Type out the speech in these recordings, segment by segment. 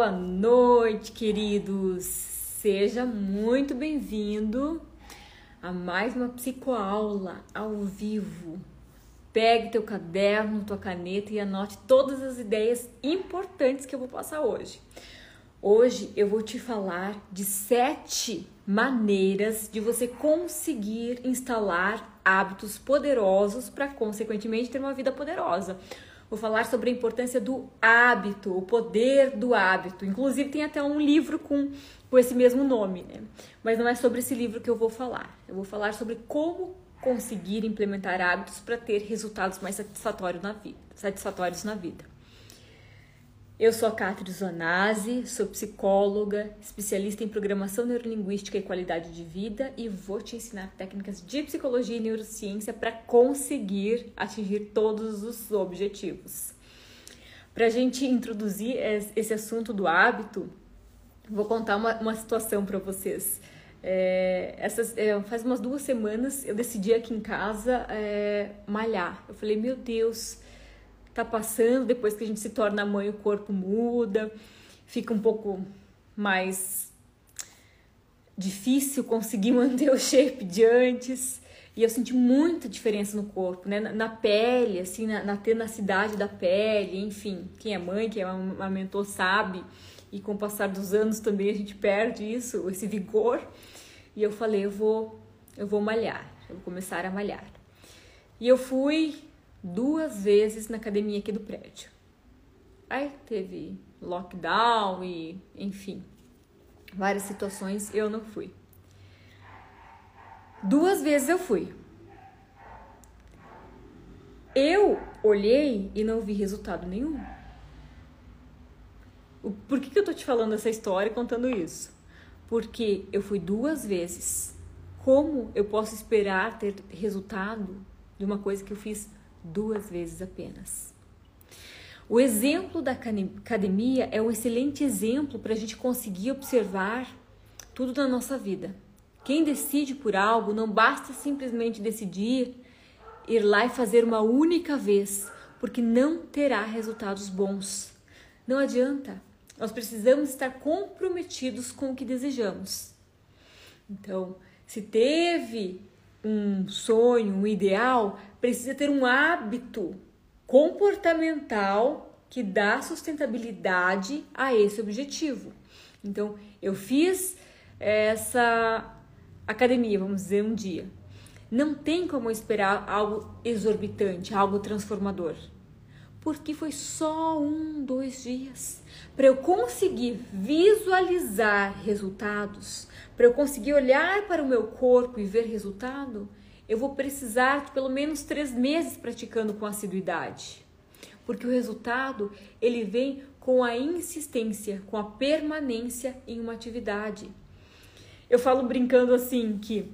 Boa noite, queridos. Seja muito bem-vindo a mais uma psicoaula ao vivo. Pegue teu caderno, tua caneta e anote todas as ideias importantes que eu vou passar hoje. Hoje eu vou te falar de sete maneiras de você conseguir instalar hábitos poderosos para, consequentemente, ter uma vida poderosa. Vou falar sobre a importância do hábito, o poder do hábito. Inclusive, tem até um livro com, com esse mesmo nome, né? Mas não é sobre esse livro que eu vou falar. Eu vou falar sobre como conseguir implementar hábitos para ter resultados mais satisfatórios na vida. Satisfatórios na vida. Eu sou a Catri Zonazzi, sou psicóloga, especialista em programação neurolinguística e qualidade de vida e vou te ensinar técnicas de psicologia e neurociência para conseguir atingir todos os objetivos. Para a gente introduzir esse assunto do hábito, vou contar uma, uma situação para vocês. É, essas, é, faz umas duas semanas eu decidi aqui em casa é, malhar. Eu falei, meu Deus, tá passando, depois que a gente se torna mãe, o corpo muda, fica um pouco mais difícil conseguir manter o shape de antes. E eu senti muita diferença no corpo, né? Na, pele, assim, na, na tenacidade da pele, enfim. Quem é mãe, quem amamentou sabe. E com o passar dos anos também a gente perde isso, esse vigor. E eu falei, eu vou, eu vou malhar, eu vou começar a malhar. E eu fui duas vezes na academia aqui do prédio. Aí teve lockdown e, enfim, várias situações, eu não fui. Duas vezes eu fui. Eu olhei e não vi resultado nenhum. Por que, que eu tô te falando essa história e contando isso? Porque eu fui duas vezes. Como eu posso esperar ter resultado de uma coisa que eu fiz duas vezes apenas. O exemplo da academia é um excelente exemplo para a gente conseguir observar tudo na nossa vida. Quem decide por algo não basta simplesmente decidir ir lá e fazer uma única vez, porque não terá resultados bons. Não adianta. Nós precisamos estar comprometidos com o que desejamos. Então, se teve um sonho, um ideal, precisa ter um hábito comportamental que dá sustentabilidade a esse objetivo. Então, eu fiz essa academia, vamos dizer, um dia. Não tem como esperar algo exorbitante, algo transformador. Porque foi só um, dois dias. Para eu conseguir visualizar resultados, para eu conseguir olhar para o meu corpo e ver resultado, eu vou precisar de pelo menos três meses praticando com assiduidade, porque o resultado ele vem com a insistência, com a permanência em uma atividade. Eu falo brincando assim que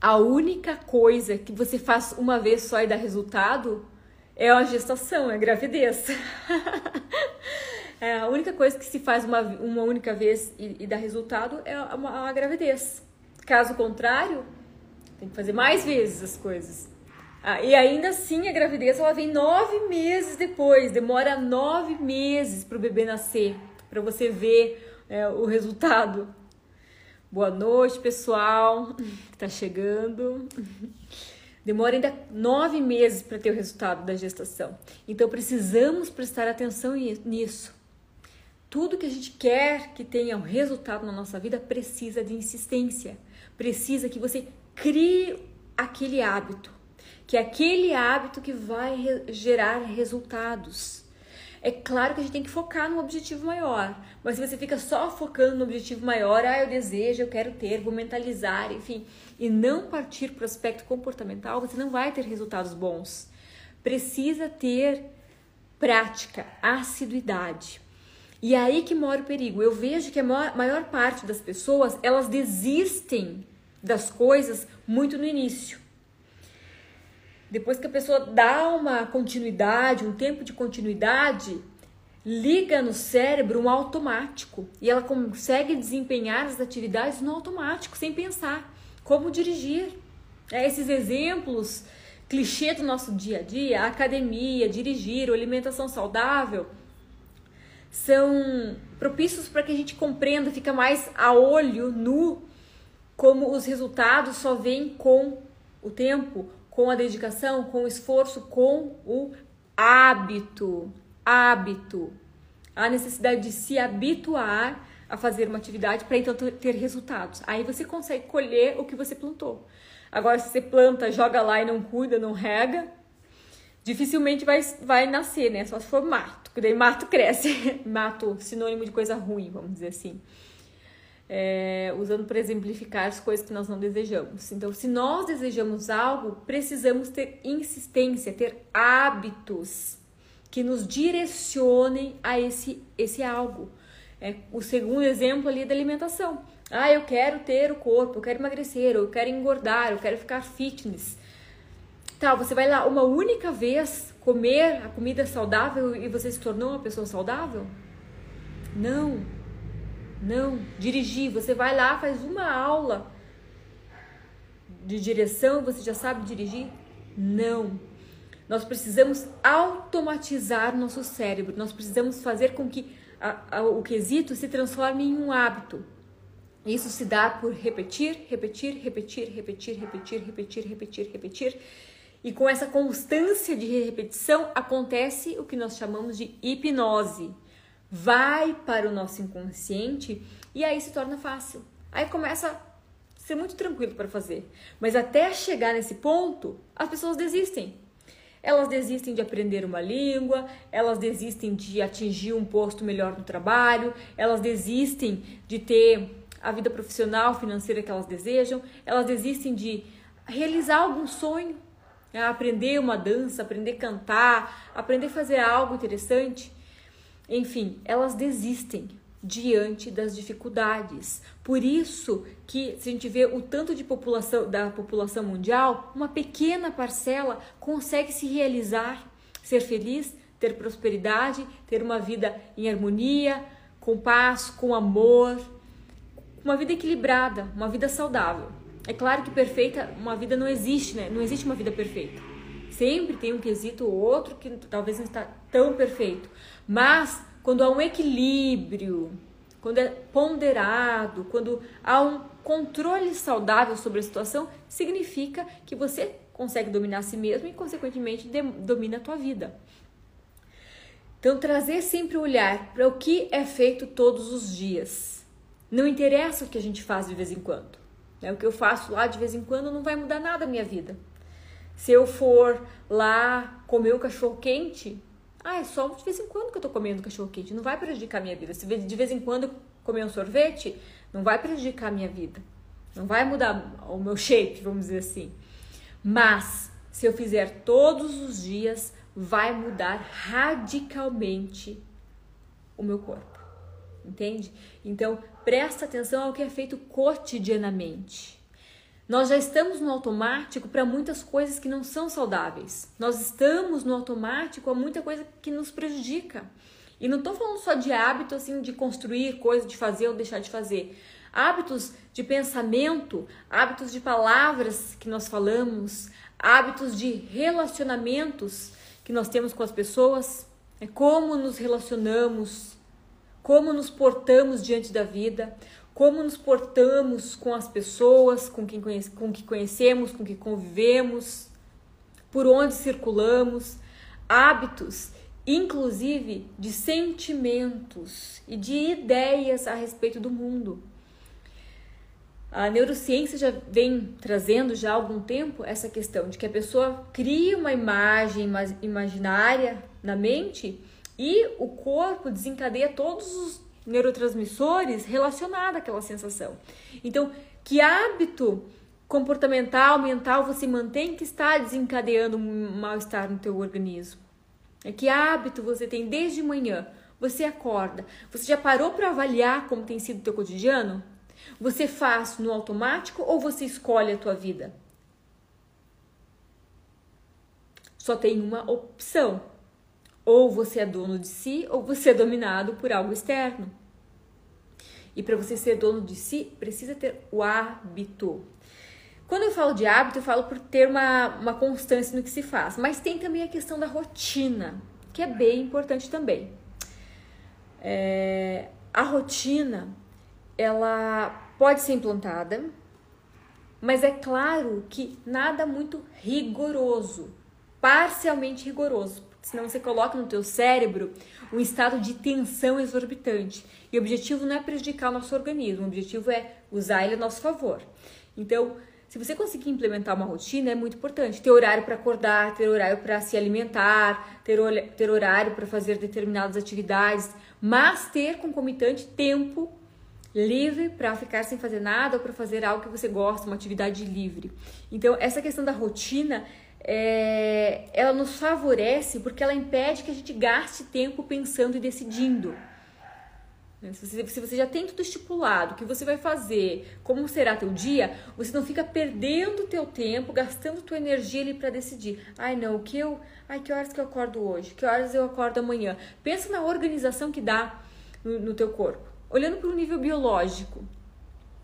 a única coisa que você faz uma vez só e dá resultado é a gestação, é a gravidez. é a única coisa que se faz uma, uma única vez e, e dá resultado é a, gravidez. Caso contrário, tem que fazer mais vezes as coisas. Ah, e ainda assim, a gravidez ela vem nove meses depois. Demora nove meses para o bebê nascer, para você ver é, o resultado. Boa noite, pessoal que está chegando. Demora ainda nove meses para ter o resultado da gestação. Então precisamos prestar atenção nisso. Tudo que a gente quer que tenha um resultado na nossa vida precisa de insistência. Precisa que você crie aquele hábito, que é aquele hábito que vai gerar resultados. É claro que a gente tem que focar no objetivo maior, mas se você fica só focando no objetivo maior, ah, eu desejo, eu quero ter, vou mentalizar, enfim, e não partir para o aspecto comportamental, você não vai ter resultados bons. Precisa ter prática, assiduidade. E é aí que mora o perigo. Eu vejo que a maior, parte das pessoas, elas desistem das coisas muito no início. Depois que a pessoa dá uma continuidade, um tempo de continuidade, liga no cérebro um automático e ela consegue desempenhar as atividades no automático, sem pensar. Como dirigir? É, esses exemplos clichê do nosso dia a dia, academia, dirigir, alimentação saudável, são propícios para que a gente compreenda, fica mais a olho nu como os resultados só vêm com o tempo, com a dedicação, com o esforço, com o hábito. Hábito. A necessidade de se habituar a fazer uma atividade para então ter resultados. Aí você consegue colher o que você plantou. Agora, se você planta, joga lá e não cuida, não rega, dificilmente vai, vai nascer, né? Só se for mato, porque daí mato cresce. mato, sinônimo de coisa ruim, vamos dizer assim. É, usando para exemplificar as coisas que nós não desejamos. Então, se nós desejamos algo, precisamos ter insistência, ter hábitos que nos direcionem a esse, esse algo. É, o segundo exemplo ali é da alimentação. Ah, eu quero ter o corpo, eu quero emagrecer, eu quero engordar, eu quero ficar fitness. Tá, você vai lá uma única vez comer a comida saudável e você se tornou uma pessoa saudável? Não. Não. Dirigir, você vai lá, faz uma aula de direção, você já sabe dirigir? Não. Nós precisamos automatizar nosso cérebro. Nós precisamos fazer com que a, a, o quesito se transforme em um hábito. Isso se dá por repetir, repetir, repetir, repetir, repetir, repetir, repetir, repetir. E com essa constância de repetição acontece o que nós chamamos de hipnose. Vai para o nosso inconsciente e aí se torna fácil. Aí começa a ser muito tranquilo para fazer. Mas até chegar nesse ponto, as pessoas desistem. Elas desistem de aprender uma língua, elas desistem de atingir um posto melhor no trabalho, elas desistem de ter a vida profissional, financeira que elas desejam, elas desistem de realizar algum sonho? Aprender uma dança, aprender a cantar, aprender a fazer algo interessante. Enfim, elas desistem diante das dificuldades. Por isso que se a gente vê o tanto de população da população mundial, uma pequena parcela consegue se realizar, ser feliz, ter prosperidade, ter uma vida em harmonia, com paz, com amor, uma vida equilibrada, uma vida saudável. É claro que perfeita, uma vida não existe, né? Não existe uma vida perfeita. Sempre tem um quesito ou outro que talvez não está tão perfeito. Mas quando há um equilíbrio, quando é ponderado, quando há um controle saudável sobre a situação, significa que você consegue dominar a si mesmo e, consequentemente, domina a tua vida. Então, trazer sempre o olhar para o que é feito todos os dias. Não interessa o que a gente faz de vez em quando. Né? O que eu faço lá de vez em quando não vai mudar nada a minha vida. Se eu for lá comer o cachorro quente, ah, é só de vez em quando que eu tô comendo cachorro quente, não vai prejudicar a minha vida. Se de vez em quando eu comer um sorvete, não vai prejudicar a minha vida. Não vai mudar o meu shape, vamos dizer assim. Mas se eu fizer todos os dias, vai mudar radicalmente o meu corpo. Entende? Então, presta atenção ao que é feito cotidianamente. Nós já estamos no automático para muitas coisas que não são saudáveis. Nós estamos no automático a muita coisa que nos prejudica. E não estou falando só de hábito assim de construir coisas, de fazer ou deixar de fazer. Hábitos de pensamento, hábitos de palavras que nós falamos, hábitos de relacionamentos que nós temos com as pessoas, é como nos relacionamos, como nos portamos diante da vida, como nos portamos com as pessoas, com quem conhece, com que conhecemos, com que convivemos, por onde circulamos, hábitos, inclusive de sentimentos e de ideias a respeito do mundo. A neurociência já vem trazendo já há algum tempo essa questão de que a pessoa cria uma imagem imaginária na mente e o corpo desencadeia todos os neurotransmissores relacionados àquela sensação. Então, que hábito comportamental, mental você mantém que está desencadeando um mal-estar no teu organismo? É que hábito você tem desde manhã? Você acorda, você já parou para avaliar como tem sido o teu cotidiano? Você faz no automático ou você escolhe a tua vida? Só tem uma opção. Ou você é dono de si, ou você é dominado por algo externo. E para você ser dono de si, precisa ter o hábito. Quando eu falo de hábito, eu falo por ter uma, uma constância no que se faz. Mas tem também a questão da rotina, que é bem importante também. É, a rotina, ela pode ser implantada, mas é claro que nada muito rigoroso, parcialmente rigoroso, senão você coloca no teu cérebro um estado de tensão exorbitante. E o objetivo não é prejudicar o nosso organismo, o objetivo é usar ele a nosso favor. Então, se você conseguir implementar uma rotina, é muito importante. Ter horário para acordar, ter horário para se alimentar, ter, ter horário para fazer determinadas atividades, mas ter concomitante tempo livre para ficar sem fazer nada ou para fazer algo que você gosta, uma atividade livre. Então, essa questão da rotina, é, ela nos favorece porque ela impede que a gente gaste tempo pensando e decidindo. Se você, se você já tem tudo estipulado, o que você vai fazer, como será teu dia, você não fica perdendo teu tempo, gastando tua energia ali para decidir. Ai, não, o que eu, ai, que horas que eu acordo hoje? Que horas eu acordo amanhã? Pensa na organização que dá no, no teu corpo. Olhando para o nível biológico,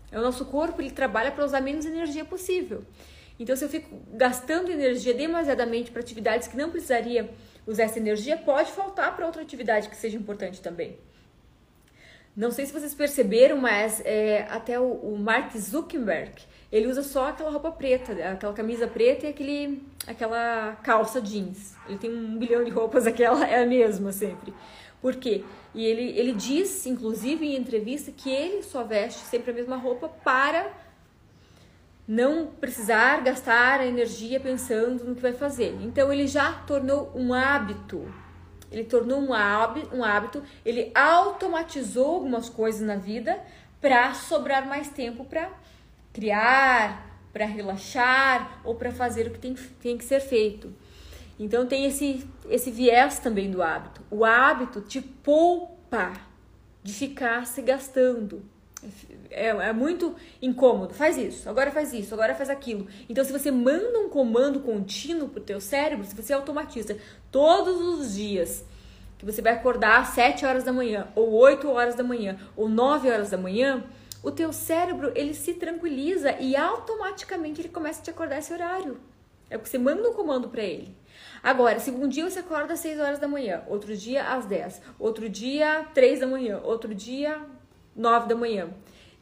o nosso corpo ele trabalha para usar menos energia possível. Então, se eu fico gastando energia demasiadamente para atividades que não precisaria usar essa energia, pode faltar para outra atividade que seja importante também. Não sei se vocês perceberam, mas é, até o, o, Mark Zuckerberg ele usa só aquela roupa preta, aquela camisa preta e aquele, aquela calça jeans. Ele tem um bilhão de roupas, aquela é a mesma sempre. Por quê? E ele, ele diz, inclusive em entrevista, que ele só veste sempre a mesma roupa para não precisar gastar a energia pensando no que vai fazer. Então ele já tornou um hábito ele tornou um hábito, um hábito ele automatizou algumas coisas na vida para sobrar mais tempo para criar, para relaxar ou para fazer o que tem, tem que ser feito. Então tem esse, esse viés também do hábito. O hábito te poupa de ficar se gastando. É, é, muito incômodo. Faz isso, agora faz isso, agora faz aquilo. Então, se você manda um comando contínuo pro teu cérebro, se você automatiza todos os dias que você vai acordar às 7 horas da manhã, ou 8 horas da manhã, ou 9 horas da manhã, o teu cérebro ele se tranquiliza e automaticamente ele começa a te acordar esse horário. É porque você manda um comando para ele. Agora, se um dia você acorda às 6 horas da manhã, outro dia às 10, outro dia 3 da manhã, outro dia 9 da manhã,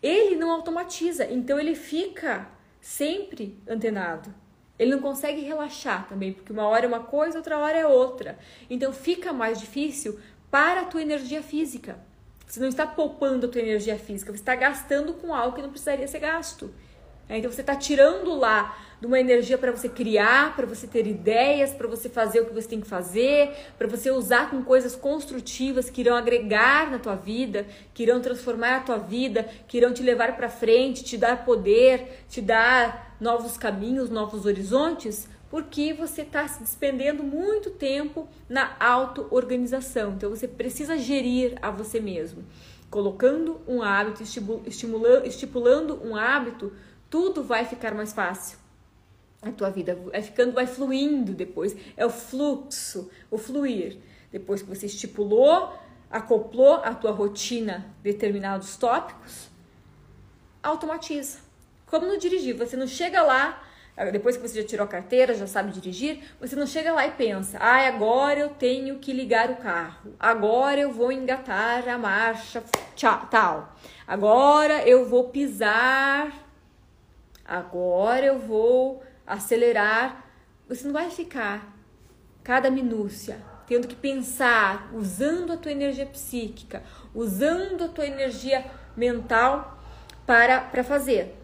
ele não automatiza, então ele fica sempre antenado. Ele não consegue relaxar também, porque uma hora é uma coisa, outra hora é outra. Então fica mais difícil para a tua energia física. Você não está poupando a tua energia física, você está gastando com algo que não precisaria ser gasto. É, então você está tirando lá de uma energia para você criar, para você ter ideias, para você fazer o que você tem que fazer, para você usar com coisas construtivas que irão agregar na tua vida, que irão transformar a tua vida, que irão te levar para frente, te dar poder, te dar novos caminhos, novos horizontes, porque você está se despendendo muito tempo na auto-organização. Então você precisa gerir a você mesmo. Colocando um hábito, estipulando um hábito, tudo vai ficar mais fácil a tua vida vai ficando, vai fluindo depois. É o fluxo, o fluir. Depois que você estipulou, acoplou a tua rotina determinados tópicos, automatiza. Como no dirigir, você não chega lá, depois que você já tirou a carteira, já sabe dirigir, você não chega lá e pensa: "Ah, agora eu tenho que ligar o carro. Agora eu vou engatar a marcha tchau, tal. Agora eu vou pisar. Agora eu vou acelerar, você não vai ficar cada minúcia tendo que pensar, usando a tua energia psíquica, usando a tua energia mental para, para fazer.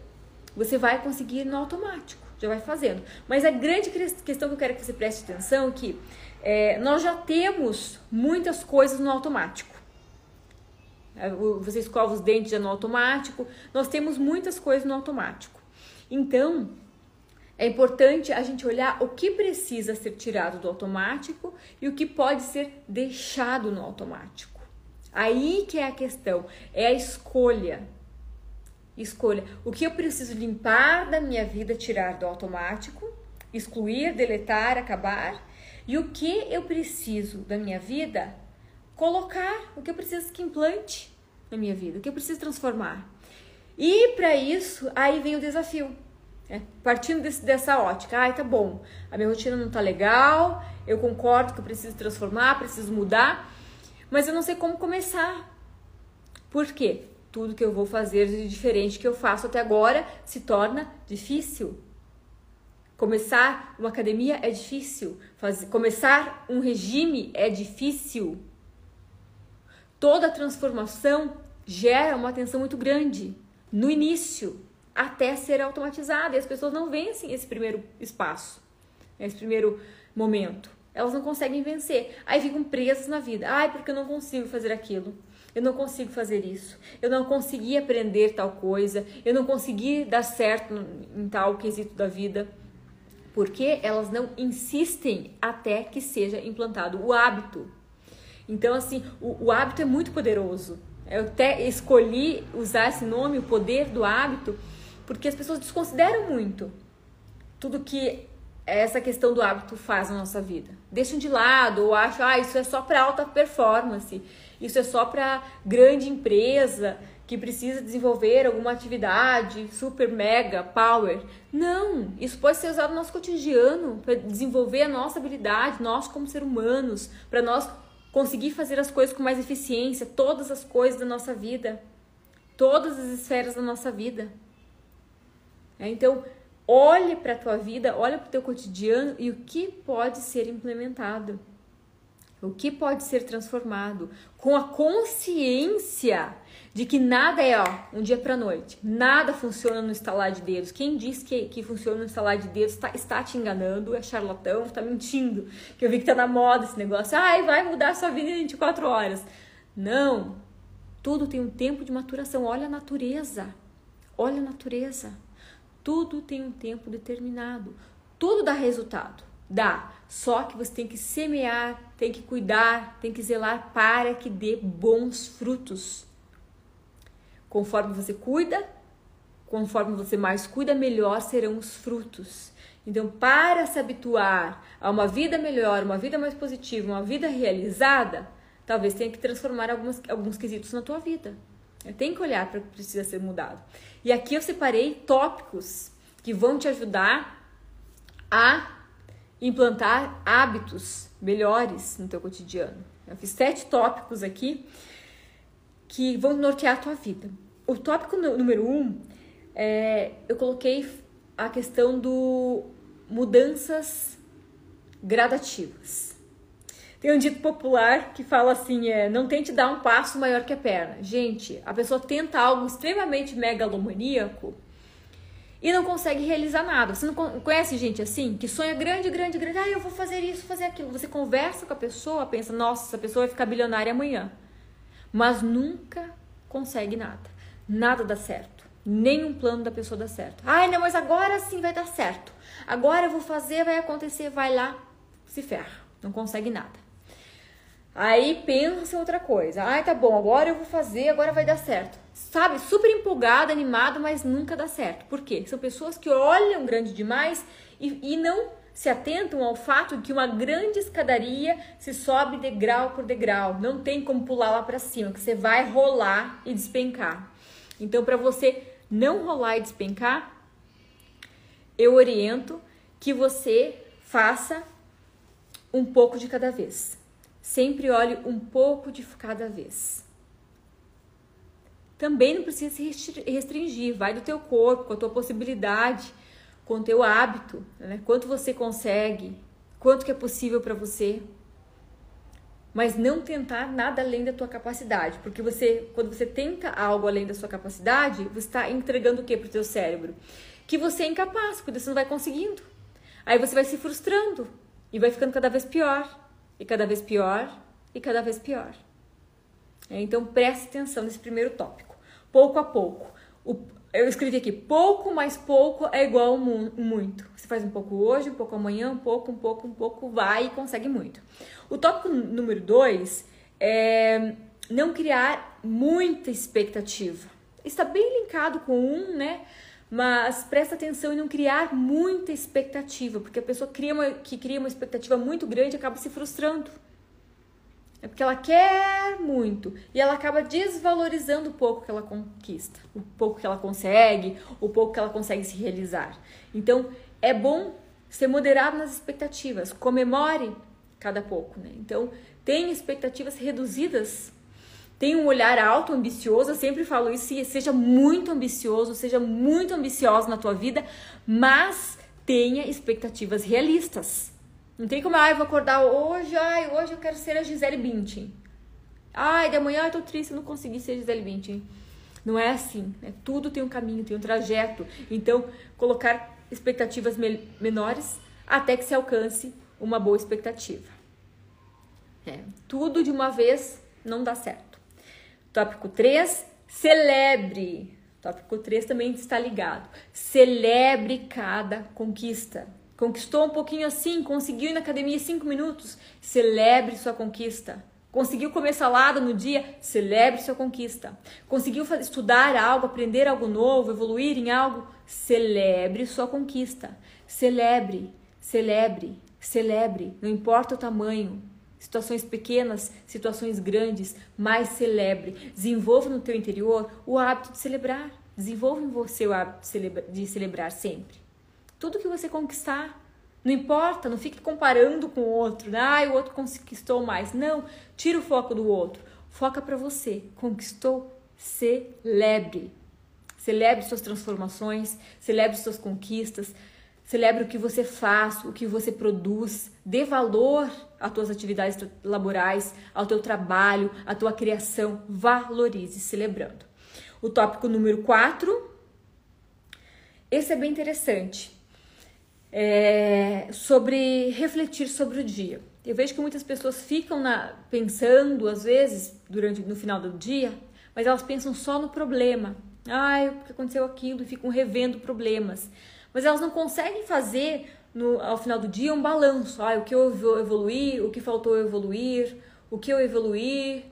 Você vai conseguir no automático, já vai fazendo. Mas a grande questão que eu quero que você preste atenção é que é, nós já temos muitas coisas no automático. É, você escova os dentes já no automático, nós temos muitas coisas no automático. Então, é importante a gente olhar o que precisa ser tirado do automático e o que pode ser deixado no automático. Aí que é a questão, é a escolha. Escolha o que eu preciso limpar da minha vida, tirar do automático, excluir, deletar, acabar, e o que eu preciso da minha vida colocar, o que eu preciso que implante na minha vida, o que eu preciso transformar. E para isso, aí vem o desafio é, partindo desse, dessa ótica, ai, tá bom, a minha rotina não tá legal, eu concordo que eu preciso transformar, preciso mudar, mas eu não sei como começar. Por quê? Tudo que eu vou fazer de diferente que eu faço até agora se torna difícil. Começar uma academia é difícil. Fazer, começar um regime é difícil. Toda transformação gera uma tensão muito grande no início, até ser automatizada. E as pessoas não vencem esse primeiro espaço, esse primeiro momento. Elas não conseguem vencer. Aí ficam presas na vida. Ai, porque eu não consigo fazer aquilo. Eu não consigo fazer isso. Eu não consegui aprender tal coisa. Eu não consegui dar certo em tal quesito da vida porque elas não insistem até que seja implantado o hábito. Então, assim, o, o hábito é muito poderoso. Eu até escolhi usar esse nome, o poder do hábito, porque as pessoas desconsideram muito tudo que essa questão do hábito faz na nossa vida. Deixam de lado ou acham, ah, isso é só para alta performance, isso é só para grande empresa, que precisa desenvolver alguma atividade super mega power. Não, isso pode ser usado no nosso cotidiano para desenvolver a nossa habilidade, nós como ser humanos, para nós conseguir fazer as coisas com mais eficiência, todas as coisas da nossa vida, todas as esferas da nossa vida. É, então, olhe para a tua vida, olhe para o teu cotidiano e o que pode ser implementado. O que pode ser transformado com a consciência de que nada é ó, um dia para noite, nada funciona no estalar de dedos. Quem diz que, que funciona no estalar de dedos está, está te enganando, é charlatão, está mentindo. Que eu vi que tá na moda esse negócio, ai, vai mudar sua vida em 24 horas. Não, tudo tem um tempo de maturação. Olha a natureza, olha a natureza. Tudo tem um tempo determinado, tudo dá resultado. Dá, só que você tem que semear, tem que cuidar, tem que zelar para que dê bons frutos. Conforme você cuida, conforme você mais cuida, melhor serão os frutos. Então, para se habituar a uma vida melhor, uma vida mais positiva, uma vida realizada, talvez tenha que transformar alguns, alguns quesitos na tua vida. Tem que olhar para o que precisa ser mudado. E aqui eu separei tópicos que vão te ajudar a implantar hábitos melhores no teu cotidiano. Eu fiz sete tópicos aqui que vão nortear a tua vida. O tópico número um, é, eu coloquei a questão do mudanças gradativas. Tem um dito popular que fala assim: é, não tente dar um passo maior que a perna. Gente, a pessoa tenta algo extremamente megalomaníaco e não consegue realizar nada. Você não conhece gente assim que sonha grande, grande, grande. Ah, eu vou fazer isso, fazer aquilo. Você conversa com a pessoa, pensa: nossa, essa pessoa vai ficar bilionária amanhã mas nunca consegue nada. Nada dá certo. Nenhum plano da pessoa dá certo. Ai, não, mas agora sim vai dar certo. Agora eu vou fazer, vai acontecer, vai lá, se ferra. Não consegue nada. Aí pensa outra coisa. Ai, tá bom, agora eu vou fazer, agora vai dar certo. Sabe, super empolgado, animado, mas nunca dá certo. Por quê? São pessoas que olham grande demais e, e não se atentam ao fato de que uma grande escadaria se sobe degrau por degrau, não tem como pular lá para cima, que você vai rolar e despencar. Então, para você não rolar e despencar, eu oriento que você faça um pouco de cada vez. Sempre olhe um pouco de cada vez. Também não precisa se restringir, vai do teu corpo, com a tua possibilidade com o teu hábito, né? quanto você consegue, quanto que é possível para você. Mas não tentar nada além da tua capacidade, porque você, quando você tenta algo além da sua capacidade, você está entregando o que para o teu cérebro? Que você é incapaz, porque você não vai conseguindo. Aí você vai se frustrando e vai ficando cada vez pior, e cada vez pior, e cada vez pior. Então preste atenção nesse primeiro tópico. Pouco a pouco. O, eu escrevi aqui, pouco mais pouco é igual a muito. Você faz um pouco hoje, um pouco amanhã, um pouco, um pouco, um pouco, vai e consegue muito. O tópico número dois é não criar muita expectativa. Está bem linkado com um, né? Mas presta atenção em não criar muita expectativa, porque a pessoa cria uma, que cria uma expectativa muito grande acaba se frustrando. É porque ela quer muito e ela acaba desvalorizando o pouco que ela conquista, o pouco que ela consegue, o pouco que ela consegue se realizar. Então, é bom ser moderado nas expectativas. Comemore cada pouco, né? Então, tem expectativas reduzidas. Tem um olhar alto, ambicioso, eu sempre falo isso, seja muito ambicioso, seja muito ambicioso na tua vida, mas tenha expectativas realistas. Não tem como, ah, eu vou acordar hoje, ai, hoje eu quero ser a Gisele Bündchen. Ai, de amanhã eu tô triste, não consegui ser a Gisele Bündchen. Não é assim, né? Tudo tem um caminho, tem um trajeto. Então, colocar expectativas me menores até que se alcance uma boa expectativa. É, tudo de uma vez não dá certo. Tópico 3, celebre. Tópico 3 também está ligado. Celebre cada conquista. Conquistou um pouquinho assim, conseguiu ir na academia 5 minutos, celebre sua conquista. Conseguiu comer salada no dia? Celebre sua conquista. Conseguiu estudar algo, aprender algo novo, evoluir em algo? Celebre sua conquista. Celebre, celebre, celebre. Não importa o tamanho. Situações pequenas, situações grandes, mas celebre. Desenvolva no teu interior o hábito de celebrar. Desenvolva em você o hábito de celebrar, de celebrar sempre. Tudo que você conquistar, não importa, não fique comparando com o outro. Né? Ah, o outro conquistou mais. Não, tira o foco do outro. Foca para você. Conquistou, celebre. Celebre suas transformações, celebre suas conquistas, celebre o que você faz, o que você produz. Dê valor às tuas atividades laborais, ao teu trabalho, à tua criação. Valorize celebrando. O tópico número 4. Esse é bem interessante é, sobre refletir sobre o dia. Eu vejo que muitas pessoas ficam na, pensando, às vezes, durante no final do dia, mas elas pensam só no problema. Ai, porque aconteceu aquilo e ficam revendo problemas. Mas elas não conseguem fazer no, ao final do dia um balanço. Ai, o que eu evoluir, o que faltou eu evoluir, o que eu evoluir,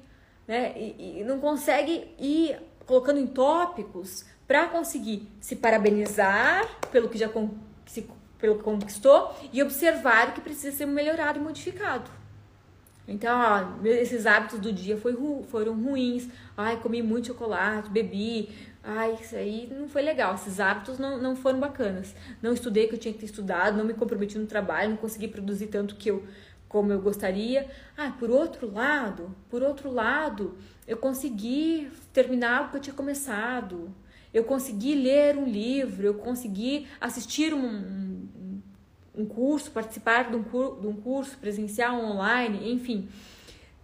né? E, e não consegue ir colocando em tópicos para conseguir se parabenizar pelo que já se pelo que conquistou e observar o que precisa ser melhorado e modificado. Então, ó, esses hábitos do dia foi, foram ruins. Ai, comi muito chocolate, bebi. Ai, isso aí não foi legal. Esses hábitos não, não foram bacanas. Não estudei o que eu tinha que ter estudado, não me comprometi no trabalho, não consegui produzir tanto que eu, como eu gostaria. Ah, por outro lado, por outro lado, eu consegui terminar o que eu tinha começado. Eu consegui ler um livro, eu consegui assistir um, um curso, participar de um, de um curso presencial, online, enfim.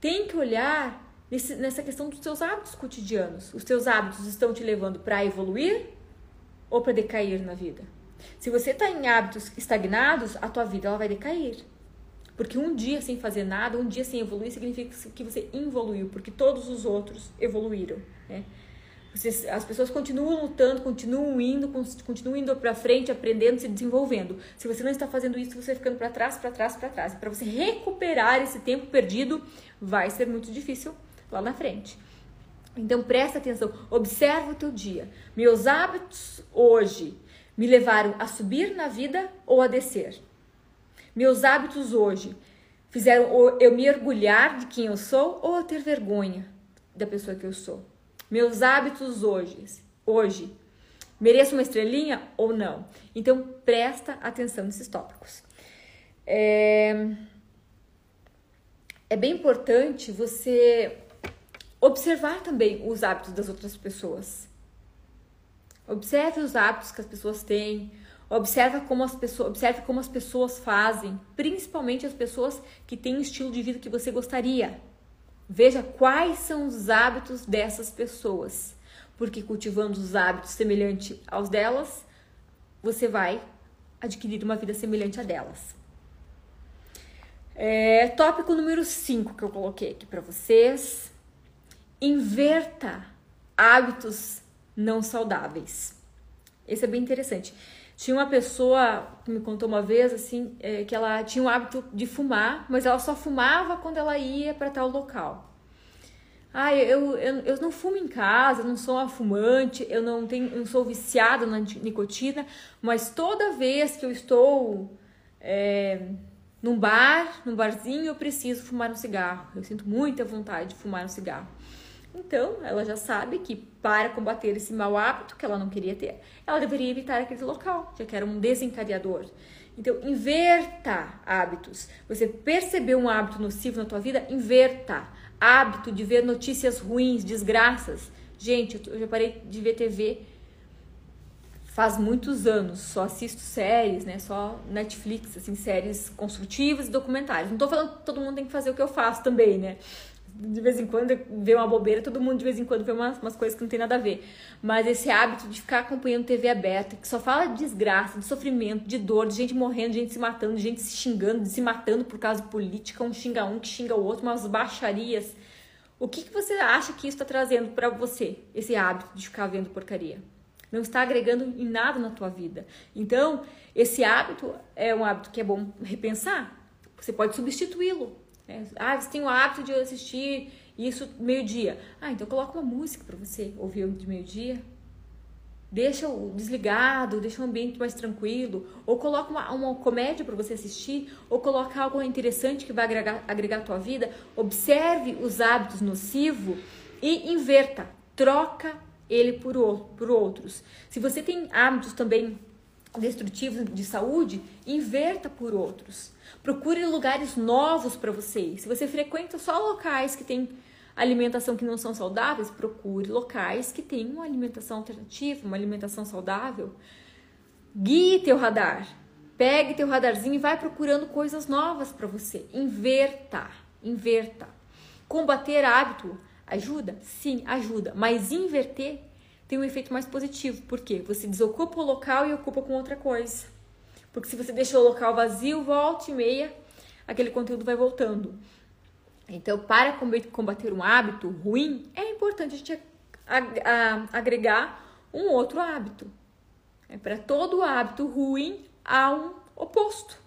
Tem que olhar nesse, nessa questão dos seus hábitos cotidianos. Os seus hábitos estão te levando para evoluir ou para decair na vida? Se você está em hábitos estagnados, a tua vida ela vai decair. Porque um dia sem fazer nada, um dia sem evoluir, significa que você evoluiu, porque todos os outros evoluíram. Né? as pessoas continuam lutando, continuam indo, continuam indo para frente, aprendendo, se desenvolvendo. Se você não está fazendo isso, você vai ficando para trás, para trás, para trás. Para você recuperar esse tempo perdido, vai ser muito difícil lá na frente. Então presta atenção, observa o teu dia. Meus hábitos hoje me levaram a subir na vida ou a descer? Meus hábitos hoje fizeram eu me orgulhar de quem eu sou ou a ter vergonha da pessoa que eu sou? Meus hábitos hoje, hoje, mereço uma estrelinha ou não? Então presta atenção nesses tópicos. É, é bem importante você observar também os hábitos das outras pessoas. Observe os hábitos que as pessoas têm, observe como as pessoas, observe como as pessoas fazem, principalmente as pessoas que têm um estilo de vida que você gostaria. Veja quais são os hábitos dessas pessoas, porque cultivando os hábitos semelhantes aos delas, você vai adquirir uma vida semelhante a delas. É, tópico número 5 que eu coloquei aqui para vocês: inverta hábitos não saudáveis. Esse é bem interessante. Tinha uma pessoa que me contou uma vez assim é, que ela tinha o hábito de fumar, mas ela só fumava quando ela ia para tal local. Ah, eu, eu, eu não fumo em casa, não sou uma fumante, eu não tenho, não sou viciada na nicotina, mas toda vez que eu estou é, num bar, num barzinho, eu preciso fumar um cigarro. Eu sinto muita vontade de fumar um cigarro. Então, ela já sabe que para combater esse mau hábito que ela não queria ter, ela deveria evitar aquele local, já que era um desencadeador. Então, inverta hábitos. Você percebeu um hábito nocivo na tua vida? Inverta. Hábito de ver notícias ruins, desgraças. Gente, eu já parei de ver TV faz muitos anos. Só assisto séries, né? Só Netflix, assim, séries construtivas e documentários. Não tô falando que todo mundo tem que fazer o que eu faço também, né? De vez em quando vê uma bobeira, todo mundo de vez em quando vê umas, umas coisas que não tem nada a ver. Mas esse hábito de ficar acompanhando TV aberta, que só fala de desgraça, de sofrimento, de dor, de gente morrendo, de gente se matando, de gente se xingando, de se matando por causa de política, um xinga um que xinga o outro, umas baixarias. O que, que você acha que isso está trazendo para você, esse hábito de ficar vendo porcaria? Não está agregando em nada na tua vida. Então, esse hábito é um hábito que é bom repensar. Você pode substituí-lo é, ah, você tem o hábito de assistir isso meio-dia. Ah, então coloca uma música para você ouvir de meio-dia. Deixa o desligado, deixa o ambiente mais tranquilo. Ou coloca uma, uma comédia para você assistir. Ou coloca algo interessante que vai agregar, agregar a tua vida. Observe os hábitos nocivos e inverta. Troca ele por, por outros. Se você tem hábitos também destrutivos de saúde, inverta por outros. Procure lugares novos para você. Se você frequenta só locais que têm alimentação que não são saudáveis, procure locais que têm uma alimentação alternativa, uma alimentação saudável. Guie teu radar. Pegue teu radarzinho e vai procurando coisas novas para você. Inverta, inverta. Combater hábito ajuda? Sim, ajuda. Mas inverter tem um efeito mais positivo. Por quê? Você desocupa o local e ocupa com outra coisa. Porque se você deixa o local vazio, volta e meia, aquele conteúdo vai voltando. Então, para combater um hábito ruim, é importante a gente agregar um outro hábito. É, para todo hábito ruim, há um oposto.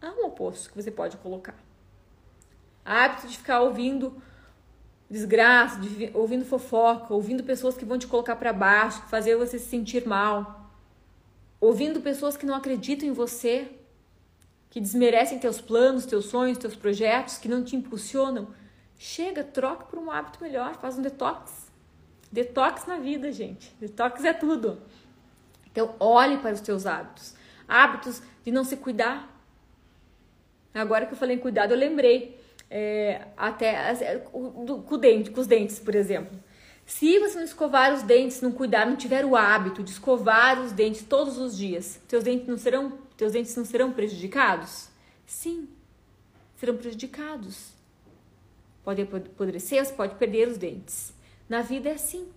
Há um oposto que você pode colocar. Hábito de ficar ouvindo desgraça, de, ouvindo fofoca, ouvindo pessoas que vão te colocar para baixo, fazer você se sentir mal ouvindo pessoas que não acreditam em você, que desmerecem teus planos, teus sonhos, teus projetos, que não te impulsionam. Chega, troca por um hábito melhor, faz um detox. Detox na vida, gente. Detox é tudo. Então, olhe para os teus hábitos. Hábitos de não se cuidar. Agora que eu falei em cuidado, eu lembrei. É, até com, com, dente, com os dentes, por exemplo. Se você não escovar os dentes, não cuidar, não tiver o hábito de escovar os dentes todos os dias, teus dentes não serão, teus dentes não serão prejudicados? Sim, serão prejudicados. Pode apodrecer, você pode perder os dentes. Na vida é assim.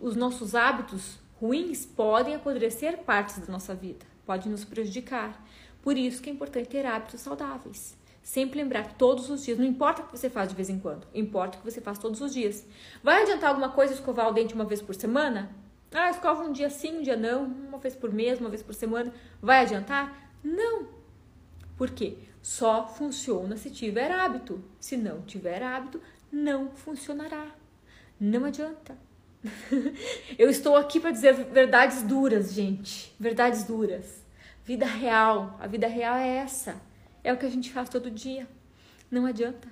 Os nossos hábitos ruins podem apodrecer partes da nossa vida, podem nos prejudicar. Por isso que é importante ter hábitos saudáveis. Sempre lembrar todos os dias, não importa o que você faz de vez em quando, importa o que você faz todos os dias. Vai adiantar alguma coisa escovar o dente uma vez por semana? Ah, escova um dia sim, um dia não, uma vez por mês, uma vez por semana. Vai adiantar? Não. Por quê? Só funciona se tiver hábito. Se não tiver hábito, não funcionará. Não adianta. Eu estou aqui para dizer verdades duras, gente. Verdades duras. Vida real. A vida real é essa. É o que a gente faz todo dia. Não adianta.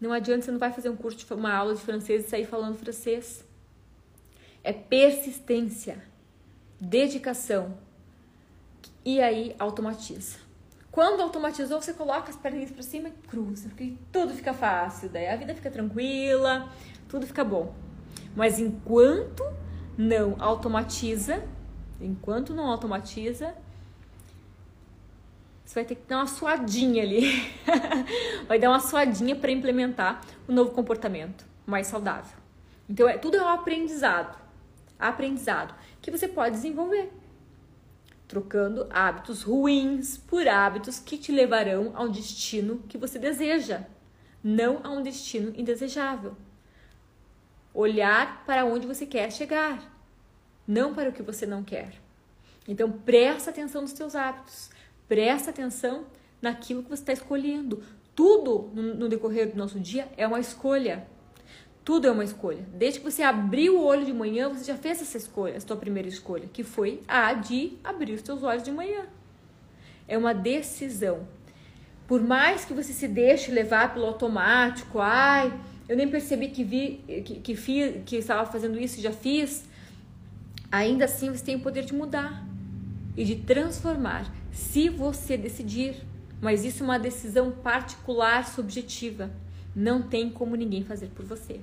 Não adianta, você não vai fazer um curso, uma aula de francês e sair falando francês. É persistência, dedicação. E aí automatiza. Quando automatizou, você coloca as perninhas para cima e cruza, porque tudo fica fácil, daí a vida fica tranquila, tudo fica bom. Mas enquanto não automatiza, enquanto não automatiza, você vai ter que dar uma suadinha ali. vai dar uma suadinha para implementar o um novo comportamento mais saudável. Então, é, tudo é um aprendizado. Aprendizado que você pode desenvolver. Trocando hábitos ruins por hábitos que te levarão ao destino que você deseja, não a um destino indesejável. Olhar para onde você quer chegar, não para o que você não quer. Então, presta atenção nos teus hábitos. Presta atenção naquilo que você está escolhendo. Tudo no decorrer do nosso dia é uma escolha. Tudo é uma escolha. Desde que você abriu o olho de manhã, você já fez essa escolha, a sua primeira escolha, que foi a de abrir os seus olhos de manhã. É uma decisão. Por mais que você se deixe levar pelo automático, ai, eu nem percebi que vi que, que, fi, que estava fazendo isso, já fiz. Ainda assim, você tem o poder de mudar e de transformar, se você decidir. Mas isso é uma decisão particular, subjetiva. Não tem como ninguém fazer por você.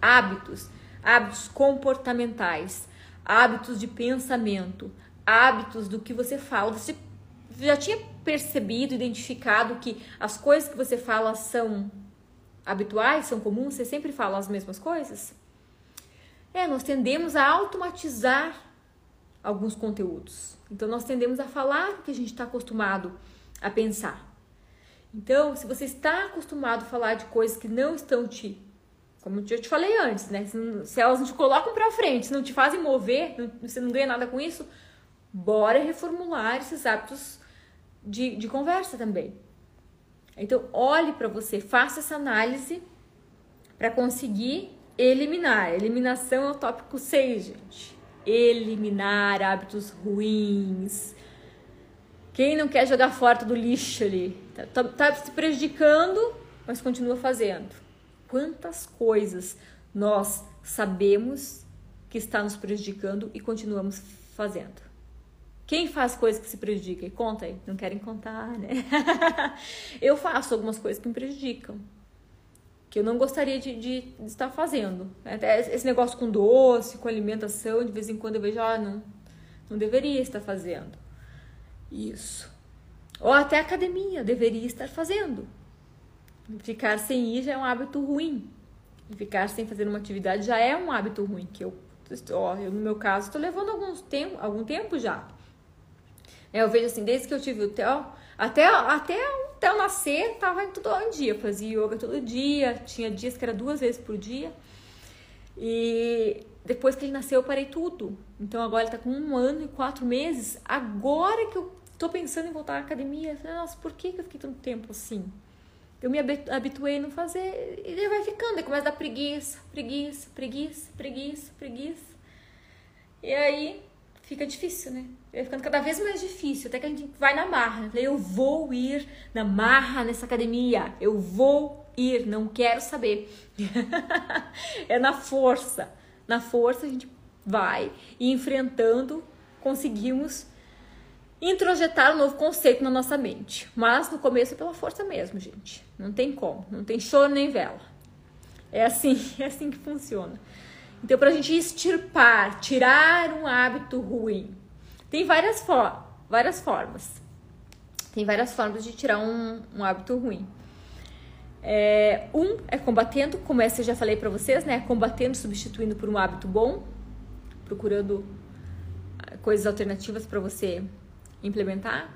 Hábitos, hábitos comportamentais, hábitos de pensamento, hábitos do que você fala. Você já tinha percebido, identificado que as coisas que você fala são habituais, são comuns? Você sempre fala as mesmas coisas? É, nós tendemos a automatizar alguns conteúdos. Então, nós tendemos a falar o que a gente está acostumado a pensar. Então, se você está acostumado a falar de coisas que não estão te, como eu te falei antes, né? Se elas não te colocam para frente, se não te fazem mover, você não ganha nada com isso, bora reformular esses hábitos de, de conversa também. Então, olhe para você, faça essa análise para conseguir eliminar. Eliminação é o tópico 6, gente. Eliminar hábitos ruins. Quem não quer jogar fora do lixo ali? Tá, tá, tá se prejudicando, mas continua fazendo. Quantas coisas nós sabemos que está nos prejudicando e continuamos fazendo? Quem faz coisas que se prejudicam? Conta aí. Não querem contar, né? eu faço algumas coisas que me prejudicam. Que eu não gostaria de, de, de, estar fazendo. Até esse negócio com doce, com alimentação, de vez em quando eu vejo, ah, não, não deveria estar fazendo. Isso. Ou até academia, deveria estar fazendo. Ficar sem ir já é um hábito ruim. Ficar sem fazer uma atividade já é um hábito ruim. Que eu, ó, eu no meu caso, estou levando alguns tempo, algum tempo já. É, eu vejo assim, desde que eu tive o Theo, até, até o Theo nascer, tava em todo um dia. Fazia yoga todo dia, tinha dias que era duas vezes por dia. E depois que ele nasceu, eu parei tudo. Então agora ele tá com um ano e quatro meses. Agora que eu tô pensando em voltar à academia, eu falei, nossa, por que, que eu fiquei tanto tempo assim? Eu me habituei a não fazer, e ele vai ficando, aí começa a dar preguiça, preguiça, preguiça, preguiça, preguiça. E aí fica difícil, né? Vai ficando cada vez mais difícil, até que a gente vai na marra. Né? Eu vou ir na marra nessa academia, eu vou ir, não quero saber. é na força. Na força a gente vai e enfrentando conseguimos introjetar um novo conceito na nossa mente. Mas no começo é pela força mesmo, gente. Não tem como, não tem choro nem vela. É assim, é assim que funciona. Então, para a gente extirpar, tirar um hábito ruim, tem várias, for várias formas. Tem várias formas de tirar um, um hábito ruim. É, um é combatendo, como essa eu já falei para vocês, né? Combatendo, substituindo por um hábito bom, procurando ah, coisas alternativas para você implementar.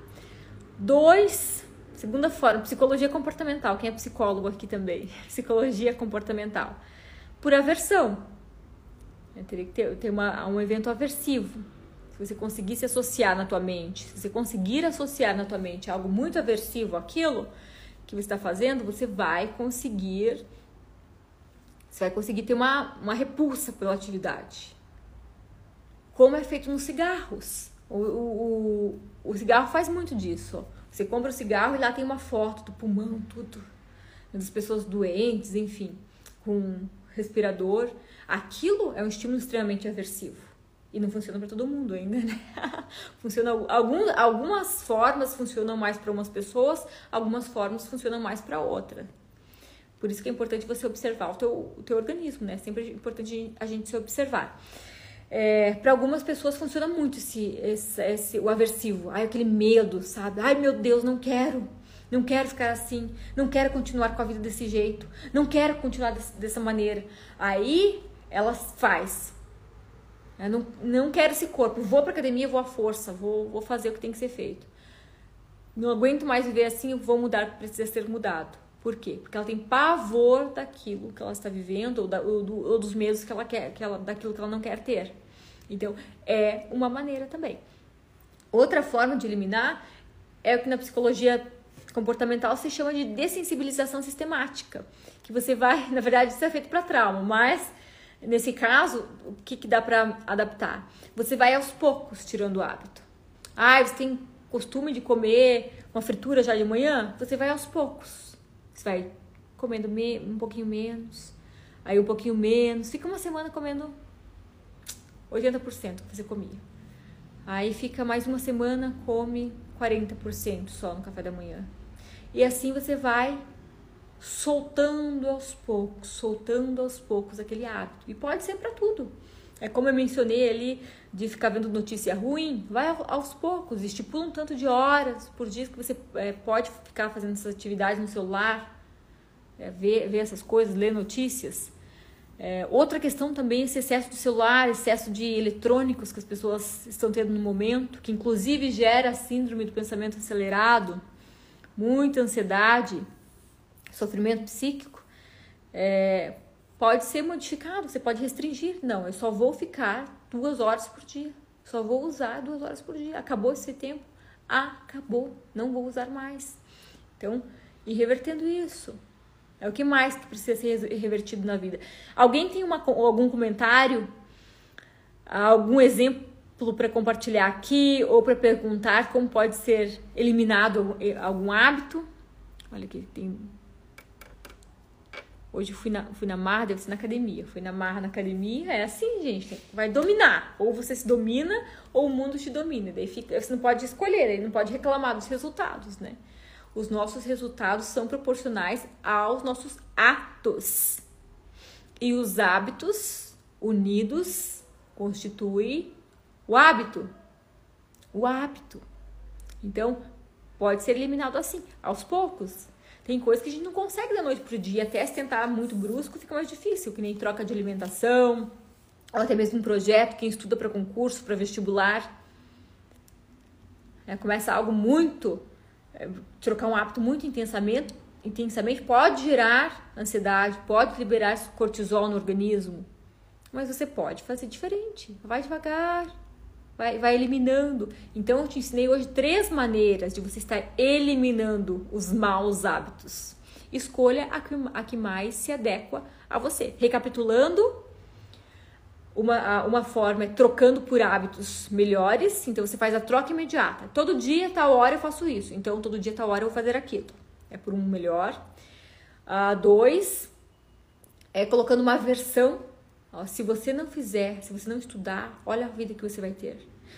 Dois, segunda forma, psicologia comportamental. Quem é psicólogo aqui também? Psicologia comportamental. Por aversão. Né? Teria que ter, ter uma, um evento aversivo. Se você conseguir se associar na tua mente, se você conseguir associar na tua mente algo muito aversivo àquilo que você está fazendo, você vai conseguir você vai conseguir ter uma, uma repulsa pela atividade. Como é feito nos cigarros. O, o, o, o cigarro faz muito disso. Você compra o cigarro e lá tem uma foto do pulmão, tudo. Das pessoas doentes, enfim, com respirador. Aquilo é um estímulo extremamente aversivo. E não funciona para todo mundo ainda, né? funciona algum, algumas formas funcionam mais para umas pessoas, algumas formas funcionam mais para outra. Por isso que é importante você observar o teu, o teu organismo, né? Sempre é importante a gente se observar. É, para algumas pessoas funciona muito esse, esse, esse, o aversivo, ai, aquele medo, sabe? Ai, meu Deus, não quero, não quero ficar assim, não quero continuar com a vida desse jeito, não quero continuar desse, dessa maneira. Aí ela faz. Eu não, não quero esse corpo, vou pra academia, vou à força, vou, vou fazer o que tem que ser feito. Não aguento mais viver assim, vou mudar o que precisa ser mudado. Por quê? Porque ela tem pavor daquilo que ela está vivendo ou, da, ou, do, ou dos medos que ela quer, que ela, daquilo que ela não quer ter. Então, é uma maneira também. Outra forma de eliminar é o que na psicologia comportamental se chama de dessensibilização sistemática, que você vai, na verdade, isso é feito para trauma, mas Nesse caso, o que, que dá para adaptar? Você vai aos poucos tirando o hábito. Ah, você tem costume de comer uma fritura já de manhã? Você vai aos poucos. Você vai comendo me um pouquinho menos, aí um pouquinho menos, fica uma semana comendo 80% que você comia. Aí fica mais uma semana, come 40% só no café da manhã. E assim você vai soltando aos poucos, soltando aos poucos aquele hábito. E pode ser para tudo. É como eu mencionei ali de ficar vendo notícia ruim, vai aos poucos, estipula um tanto de horas por dia que você é, pode ficar fazendo essas atividades no celular, é, ver, ver essas coisas, ler notícias. É, outra questão também é esse excesso de celular, excesso de eletrônicos que as pessoas estão tendo no momento, que inclusive gera síndrome do pensamento acelerado, muita ansiedade, sofrimento psíquico, é, pode ser modificado, você pode restringir. Não, eu só vou ficar duas horas por dia, só vou usar duas horas por dia. Acabou esse tempo? Acabou, não vou usar mais. Então, ir revertendo isso. É o que mais que precisa ser revertido na vida. Alguém tem uma, algum comentário, algum exemplo para compartilhar aqui ou para perguntar como pode ser eliminado algum hábito? Olha aqui, tem. Hoje fui na, fui na marra, deve ser na academia. Fui na marra na academia, é assim, gente. Vai dominar. Ou você se domina, ou o mundo te domina. Daí fica, você não pode escolher, aí não pode reclamar dos resultados, né? Os nossos resultados são proporcionais aos nossos atos. E os hábitos unidos constituem o hábito. O hábito. Então, pode ser eliminado assim, aos poucos. Tem coisas que a gente não consegue da noite pro dia, até se tentar muito brusco fica mais difícil, que nem troca de alimentação, ou até mesmo um projeto, quem estuda para concurso, para vestibular. É, começa algo muito é, trocar um hábito muito intensamente, intensamente pode gerar ansiedade, pode liberar cortisol no organismo, mas você pode fazer diferente. Vai devagar, vai, vai eliminando. Então eu te ensinei hoje três maneiras de você estar eliminando os maus hábitos. Escolha a que, a que mais se adequa a você. Recapitulando, uma, uma forma é trocando por hábitos melhores, então você faz a troca imediata. Todo dia, tal hora eu faço isso, então todo dia, tal hora eu vou fazer aquilo. É por um melhor. Uh, dois, é colocando uma versão. Se você não fizer, se você não estudar, olha a vida que você vai ter.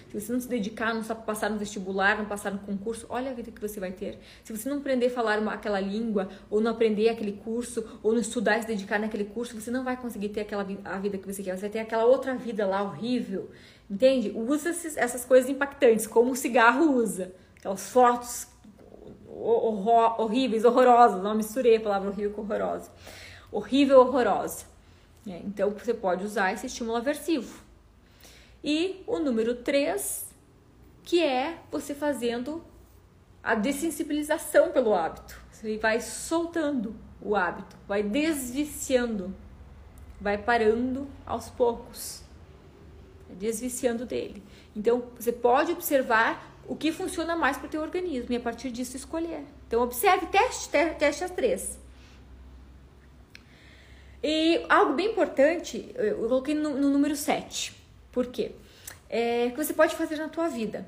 Se você não se dedicar, não sabe passar no vestibular, não passar no concurso, olha a vida que você vai ter. Se você não aprender a falar uma, aquela língua, ou não aprender aquele curso, ou não estudar e se dedicar naquele curso, você não vai conseguir ter aquela a vida que você quer. Você vai ter aquela outra vida lá horrível. Entende? Usa essas coisas impactantes, como o cigarro usa. Aquelas fotos horríveis, horrorosas. Não misturei a palavra horrível com horrorosa. Horrível, horrorosa. É, então você pode usar esse estímulo aversivo. E o número 3, que é você fazendo a dessensibilização pelo hábito. Você vai soltando o hábito, vai desviciando, vai parando aos poucos, desviciando dele. Então, você pode observar o que funciona mais para o teu organismo e a partir disso escolher. Então, observe, teste, teste as três. E algo bem importante, eu coloquei no, no número 7. Por quê? É, que você pode fazer na tua vida.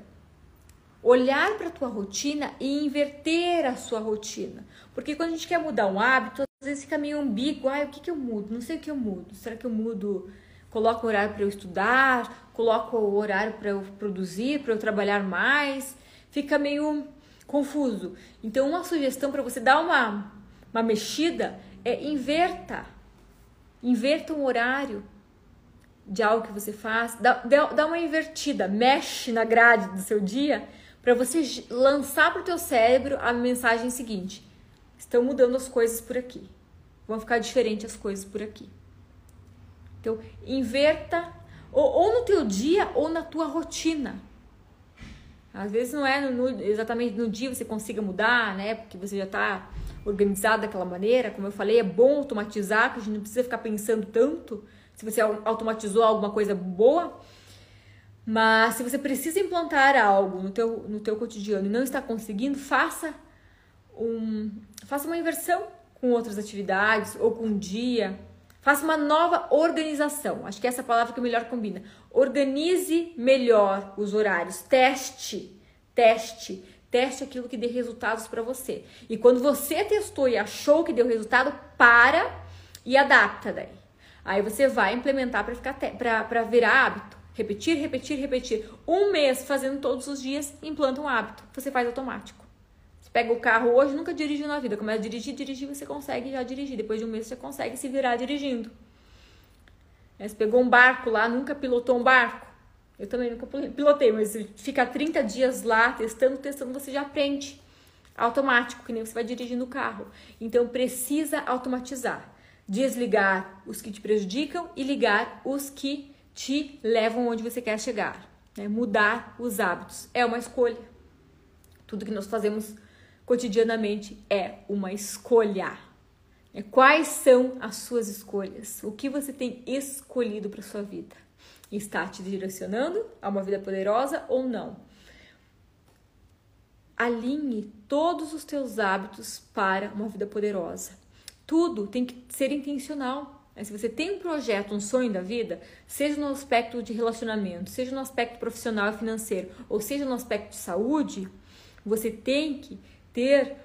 Olhar para a tua rotina e inverter a sua rotina. Porque quando a gente quer mudar um hábito, às vezes fica meio ambíguo. Ah, o que, que eu mudo? Não sei o que eu mudo. Será que eu mudo? Coloco o horário para eu estudar? Coloco o horário para eu produzir, para eu trabalhar mais? Fica meio confuso. Então, uma sugestão para você dar uma, uma mexida é inverta. Inverta um horário de algo que você faz, dá, dá uma invertida, mexe na grade do seu dia para você lançar para o teu cérebro a mensagem seguinte: estão mudando as coisas por aqui, vão ficar diferentes as coisas por aqui. Então, inverta ou, ou no teu dia ou na tua rotina. Às vezes não é no, exatamente no dia você consiga mudar, né? Porque você já está organizado daquela maneira. Como eu falei, é bom automatizar, porque a gente não precisa ficar pensando tanto se você automatizou alguma coisa boa, mas se você precisa implantar algo no teu, no teu cotidiano e não está conseguindo, faça, um, faça uma inversão com outras atividades ou com um dia. Faça uma nova organização. Acho que essa é a palavra que melhor combina. Organize melhor os horários. Teste, teste. Teste aquilo que dê resultados para você. E quando você testou e achou que deu resultado, para e adapta daí. Aí você vai implementar para ficar para virar hábito. Repetir, repetir, repetir. Um mês fazendo todos os dias, implanta um hábito. Você faz automático. Você pega o carro hoje, nunca dirigiu na vida. Começa a dirigir, dirigir, você consegue já dirigir. Depois de um mês você consegue se virar dirigindo. Você pegou um barco lá, nunca pilotou um barco. Eu também nunca pilotei, mas fica 30 dias lá testando, testando, você já aprende automático, que nem você vai dirigindo o carro. Então precisa automatizar. Desligar os que te prejudicam e ligar os que te levam onde você quer chegar. Né? Mudar os hábitos é uma escolha. Tudo que nós fazemos cotidianamente é uma escolha. Quais são as suas escolhas? O que você tem escolhido para sua vida? Está te direcionando a uma vida poderosa ou não? Alinhe todos os teus hábitos para uma vida poderosa. Tudo tem que ser intencional. É, se você tem um projeto, um sonho da vida, seja no aspecto de relacionamento, seja no aspecto profissional e financeiro, ou seja no aspecto de saúde, você tem que ter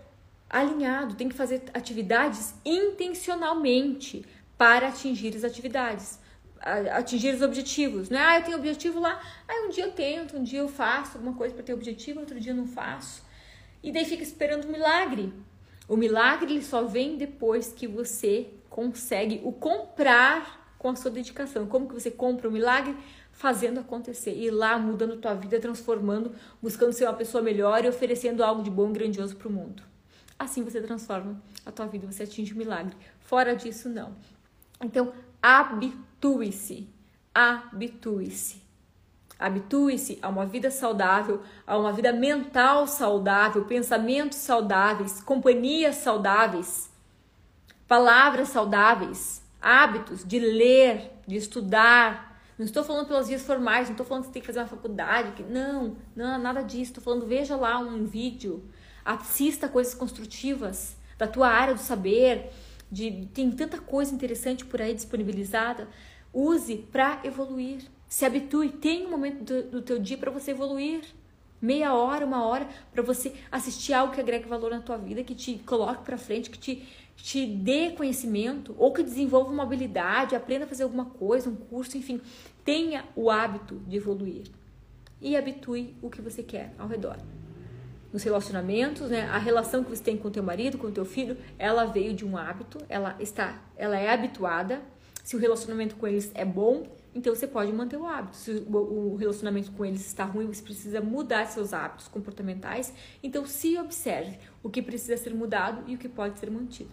alinhado, tem que fazer atividades intencionalmente para atingir as atividades, atingir os objetivos. Não é, ah, eu tenho objetivo lá, ah, um dia eu tento, um dia eu faço alguma coisa para ter objetivo, outro dia eu não faço. E daí fica esperando o milagre. O milagre ele só vem depois que você consegue o comprar com a sua dedicação. Como que você compra o milagre? Fazendo acontecer, ir lá mudando tua vida, transformando, buscando ser uma pessoa melhor e oferecendo algo de bom e grandioso para o mundo. Assim você transforma a tua vida, você atinge o milagre. Fora disso, não. Então, habitue-se. Habitue-se. Habitue-se a uma vida saudável, a uma vida mental saudável, pensamentos saudáveis, companhias saudáveis, palavras saudáveis, hábitos de ler, de estudar. Não estou falando pelas vias formais, não estou falando que você tem que fazer uma faculdade. Não, não, nada disso. Estou falando, veja lá um vídeo assista coisas construtivas da tua área do saber, de tem tanta coisa interessante por aí disponibilizada. Use para evoluir. Se habitue, tem um momento do, do teu dia para você evoluir. Meia hora, uma hora para você assistir algo que agregue valor na tua vida, que te coloque para frente, que te, te dê conhecimento ou que desenvolva uma habilidade, aprenda a fazer alguma coisa, um curso, enfim, tenha o hábito de evoluir e habitue o que você quer ao redor nos relacionamentos, né? A relação que você tem com o teu marido, com o teu filho, ela veio de um hábito, ela está, ela é habituada. Se o relacionamento com eles é bom, então você pode manter o hábito. Se o relacionamento com eles está ruim, você precisa mudar seus hábitos comportamentais. Então se observe o que precisa ser mudado e o que pode ser mantido.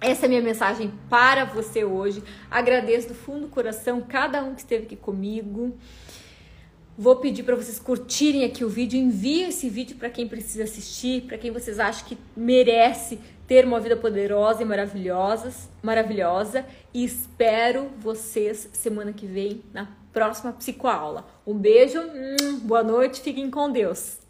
Essa é a minha mensagem para você hoje. Agradeço do fundo do coração cada um que esteve aqui comigo. Vou pedir para vocês curtirem aqui o vídeo, envie esse vídeo para quem precisa assistir, para quem vocês acham que merece ter uma vida poderosa e maravilhosa, maravilhosa. E espero vocês semana que vem na próxima psicoaula. Um beijo, boa noite, fiquem com Deus.